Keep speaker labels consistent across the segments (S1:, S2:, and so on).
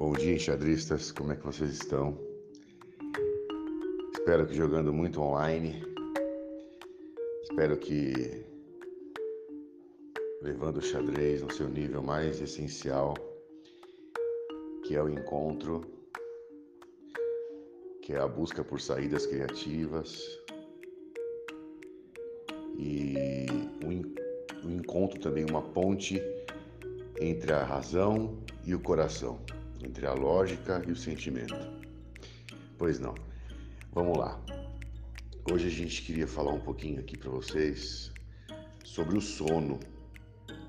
S1: Bom dia, enxadristas, como é que vocês estão? Espero que jogando muito online. Espero que levando o xadrez no seu nível mais essencial, que é o encontro, que é a busca por saídas criativas e o encontro também uma ponte entre a razão e o coração entre a lógica e o sentimento. Pois não. Vamos lá. Hoje a gente queria falar um pouquinho aqui para vocês sobre o sono,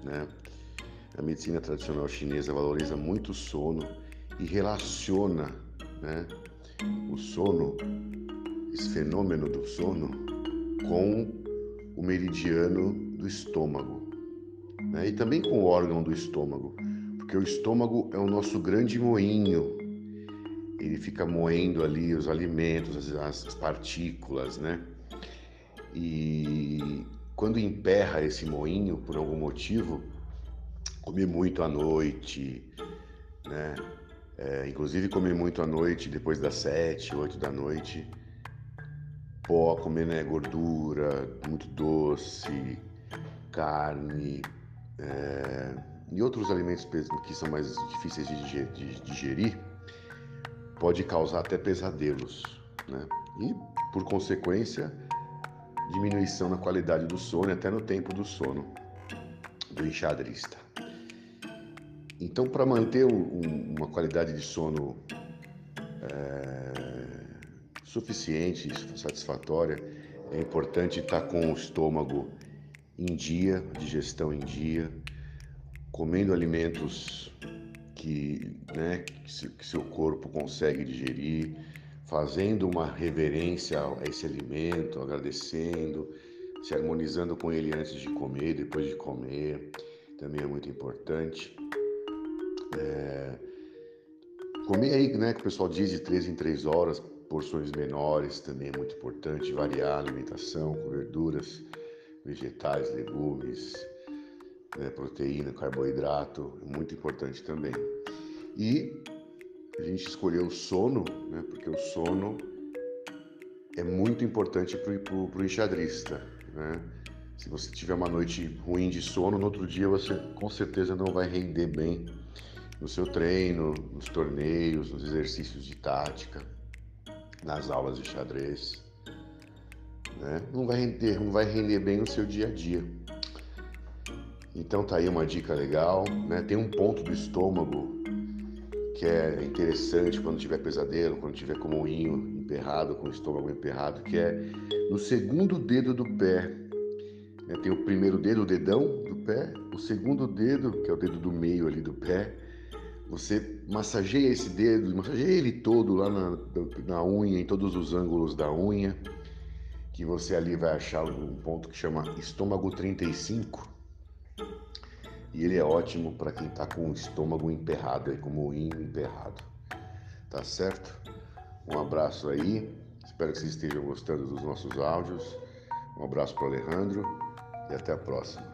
S1: né? A medicina tradicional chinesa valoriza muito o sono e relaciona, né, o sono, esse fenômeno do sono, com o meridiano do estômago, né? E também com o órgão do estômago porque o estômago é o nosso grande moinho. Ele fica moendo ali os alimentos, as, as partículas, né? E quando emperra esse moinho por algum motivo, comer muito à noite, né? É, inclusive comer muito à noite, depois das sete, oito da noite, pó, comer né, gordura, muito doce, carne, é, e outros alimentos que são mais difíceis de digerir, pode causar até pesadelos, né? E, por consequência, diminuição na qualidade do sono até no tempo do sono do enxadrista. Então, para manter um, uma qualidade de sono é, suficiente, satisfatória, é importante estar com o estômago em dia, digestão em dia, comendo alimentos que, né, que seu corpo consegue digerir, fazendo uma reverência a esse alimento, agradecendo, se harmonizando com ele antes de comer, depois de comer, também é muito importante. É, comer aí, né, que o pessoal diz de três em três horas, porções menores também é muito importante, variar a alimentação com verduras, vegetais, legumes, né, proteína, carboidrato, é muito importante também. E a gente escolheu o sono, né, porque o sono é muito importante para o enxadrista. Né? Se você tiver uma noite ruim de sono, no outro dia você com certeza não vai render bem no seu treino, nos torneios, nos exercícios de tática, nas aulas de xadrez. Né? Não, vai render, não vai render bem no seu dia a dia. Então tá aí uma dica legal, né? Tem um ponto do estômago que é interessante quando tiver pesadelo, quando tiver com o moinho emperrado, com o estômago emperrado, que é no segundo dedo do pé. Né? Tem o primeiro dedo, o dedão do pé, o segundo dedo, que é o dedo do meio ali do pé. Você massageia esse dedo, massageia ele todo lá na, na unha, em todos os ângulos da unha, que você ali vai achar um ponto que chama estômago 35 e ele é ótimo para quem está com o estômago emperrado, com o moinho emperrado. Tá certo? Um abraço aí. Espero que vocês estejam gostando dos nossos áudios. Um abraço para Alejandro e até a próxima.